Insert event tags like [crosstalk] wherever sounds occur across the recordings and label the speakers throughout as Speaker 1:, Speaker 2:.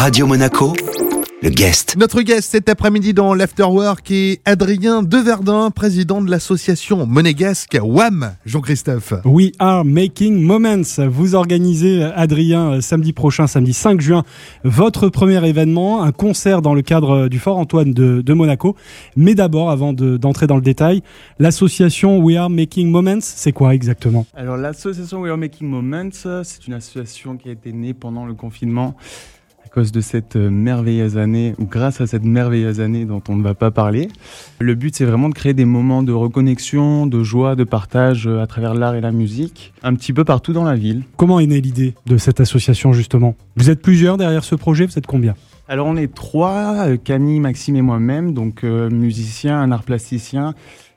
Speaker 1: Radio Monaco, le guest.
Speaker 2: Notre guest cet après-midi dans l'Afterwork est Adrien Deverdun, président de l'association monégasque WAM. Jean-Christophe.
Speaker 3: We are making moments. Vous organisez, Adrien, samedi prochain, samedi 5 juin, votre premier événement, un concert dans le cadre du Fort Antoine de, de Monaco. Mais d'abord, avant de- d'entrer dans le détail, l'association We are making moments, c'est quoi exactement?
Speaker 4: Alors l'association We Are Making Moments, c'est une association qui a été née pendant le confinement cause de cette euh, merveilleuse année, ou grâce à cette merveilleuse année dont on ne va pas parler. Le but c'est vraiment de créer des moments de reconnexion, de joie, de partage euh, à travers l'art et la musique, un petit peu partout dans la ville.
Speaker 3: Comment est née l'idée de cette association justement? Vous êtes plusieurs derrière ce projet, vous êtes combien?
Speaker 4: Alors on est trois, euh, Camille, Maxime et moi-même, donc musicien, un art plasticien,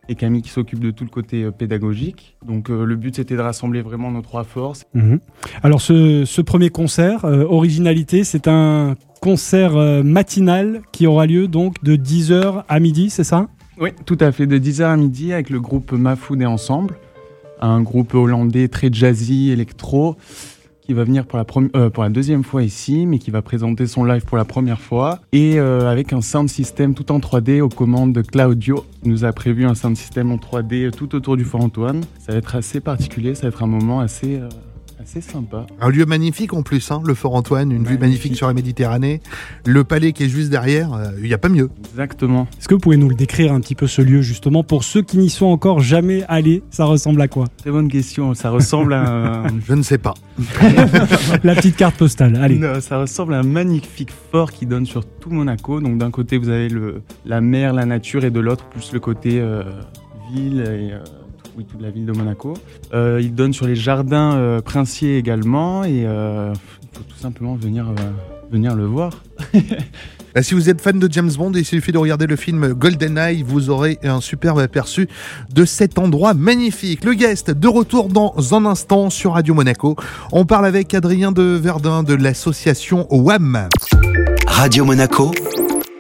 Speaker 4: et Camille qui s'occupe de tout le côté euh, pédagogique. Donc euh, le but c'était de rassembler vraiment nos trois forces
Speaker 3: Mhm. Alors ce, ce premier concert, euh, originalité, c'est un concert euh, matinal qui aura lieu donc de 10h à midi, c'est ça?
Speaker 4: Oui, tout à fait, de 10h à midi avec le groupe Mafoud et Ensemble, un groupe hollandais très jazzy, électro, qui va venir pour la, premi- euh, pour la deuxième fois ici, mais qui va présenter son live pour la première fois, et euh, avec un sound system tout en 3D aux commandes de Claudio, qui nous a prévu un sound system en 3D tout autour du Fort Antoine. Ça va être assez particulier, ça va être un moment assez, euh, assez sympa.
Speaker 2: Un lieu magnifique en plus, hein, le Fort Antoine, une vue
Speaker 4: Magnifique.
Speaker 2: sur la Méditerranée. Le palais qui est juste derrière, euh, il n'y a pas mieux.
Speaker 4: Exactement.
Speaker 3: Est-ce que vous pouvez nous le décrire un petit peu ce lieu justement pour ceux qui n'y sont encore jamais allés Ça ressemble à quoi?
Speaker 4: Très bonne question, ça ressemble à un... [laughs]
Speaker 2: Je ne sais pas. [laughs]
Speaker 3: La petite carte postale. Allez.
Speaker 4: Non, ça ressemble à un magnifique fort qui donne sur tout Monaco. Donc d'un côté vous avez le, la mer, la nature et de l'autre plus le côté euh, ville et euh, oui, toute la ville de Monaco. Euh, il donne sur les jardins euh, princiers également et euh, il faut tout simplement venir, euh, venir le voir. [laughs]
Speaker 2: Bah, si vous êtes fan de James Bond, il suffit de regarder le film GoldenEye, vous aurez un superbe aperçu de cet endroit magnifique. Le guest de retour dans un instant sur Radio Monaco. On parle avec Adrien de Verdun de l'association WAM.
Speaker 1: Radio Monaco,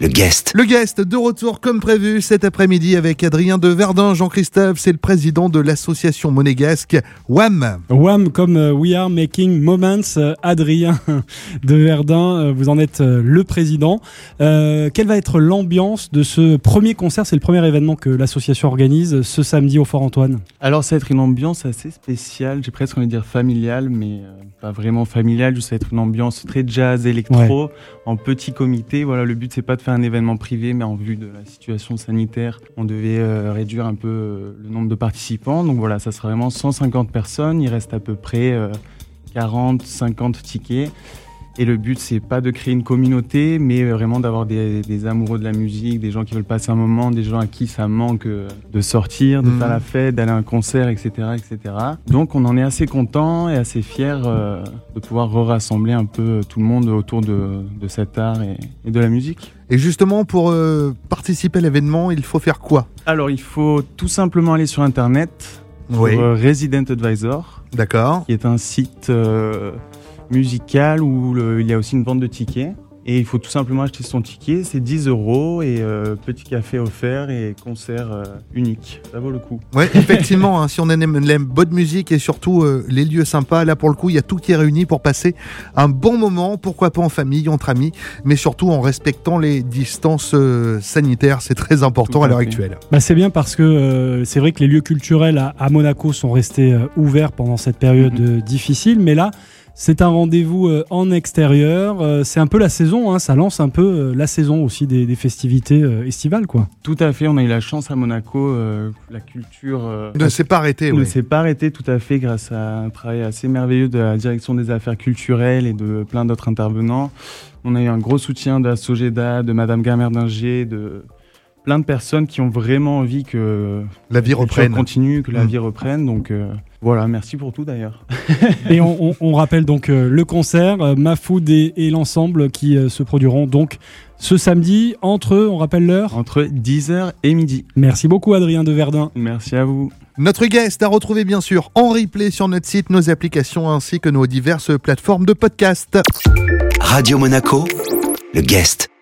Speaker 1: le guest.
Speaker 2: Le guest de retour comme prévu cet après-midi avec Adrien de Verdun. Jean-Christophe, c'est le président de l'association monégasque WAM.
Speaker 3: WAM comme euh, We Are Making Moments. Euh, Adrien [laughs] de Verdun, euh, vous en êtes le président. Euh, quelle va être l'ambiance de ce premier concert? C'est le premier événement que l'association organise ce samedi au Fort Antoine.
Speaker 4: Alors ça va être une ambiance assez spéciale, j'ai presque envie de dire familiale, mais pas vraiment familiale, ça va être une ambiance très jazz, électro, en petit comité. Voilà, le but c'est pas de faire un événement privé, mais en vue de la situation sanitaire, on devait euh, réduire un peu euh, le nombre de participants. Donc voilà, ça sera vraiment 150 personnes, il reste à peu près euh, 40, 50 tickets. Et le but, c'est pas de créer une communauté, mais vraiment d'avoir des, des amoureux de la musique, des gens qui veulent passer un moment, des gens à qui ça manque euh, de sortir, de faire la fête, d'aller à un concert, etc., etc. Donc, on en est assez content et assez fier euh, de pouvoir rassembler un peu tout le monde autour de, de cet art et, et de la musique.
Speaker 2: Et justement, pour euh, participer à l'événement, il faut faire quoi?
Speaker 4: Alors, il faut tout simplement aller sur Internet,
Speaker 2: Oui,
Speaker 4: sur euh, Resident Advisor,
Speaker 2: d'accord.
Speaker 4: qui est un site euh, musical où le- il y a aussi une vente de tickets. Et il faut tout simplement acheter son ticket, c'est 10 euros et euh, petit café offert et concert euh, unique. Ça vaut le coup.
Speaker 2: Ouais, [laughs] effectivement, hein, si on aime la bonne musique et surtout euh, les lieux sympas, là pour le coup, il y a tout qui est réuni pour passer un bon moment, pourquoi pas en famille, entre amis, mais surtout en respectant les distances euh, sanitaires, c'est très important
Speaker 4: Tout
Speaker 2: à l'heure actuelle.
Speaker 3: Bah, c'est bien parce que euh, c'est vrai que les lieux culturels à, à Monaco sont restés euh, ouverts pendant cette période
Speaker 4: Mhm.
Speaker 3: euh, difficile, mais là, c'est un rendez-vous euh, en extérieur. euh, c'est un peu la saison, hein, ça lance un peu euh, la saison aussi des, des festivités estivales, quoi.
Speaker 4: Tout à fait, on a eu la chance à Monaco, euh, la culture euh,
Speaker 2: Ne s'est pas arrêté,
Speaker 4: ne
Speaker 2: ouais.
Speaker 4: s'est pas arrêtée tout à fait grâce à un travail assez merveilleux de la direction des affaires culturelles et de plein d'autres intervenants. On a eu un gros soutien de la Sogeda, de Madame Gamerdinger, de plein de personnes qui ont vraiment envie que
Speaker 2: la vie reprenne.
Speaker 4: continue, que la
Speaker 2: Mm.
Speaker 4: vie reprenne. Donc euh, voilà, merci pour tout d'ailleurs. [laughs]
Speaker 3: Et on, on- on rappelle donc euh, le concert, euh, Mafoud et, et l'ensemble qui euh, se produiront donc ce samedi entre, on rappelle l'heure.
Speaker 4: Entre 10h et midi.
Speaker 3: Merci beaucoup Adrien de Verdun.
Speaker 4: Merci à vous.
Speaker 2: Notre guest à retrouver bien sûr en replay sur notre site, nos applications ainsi que nos diverses plateformes de podcast.
Speaker 1: Radio Monaco, le guest.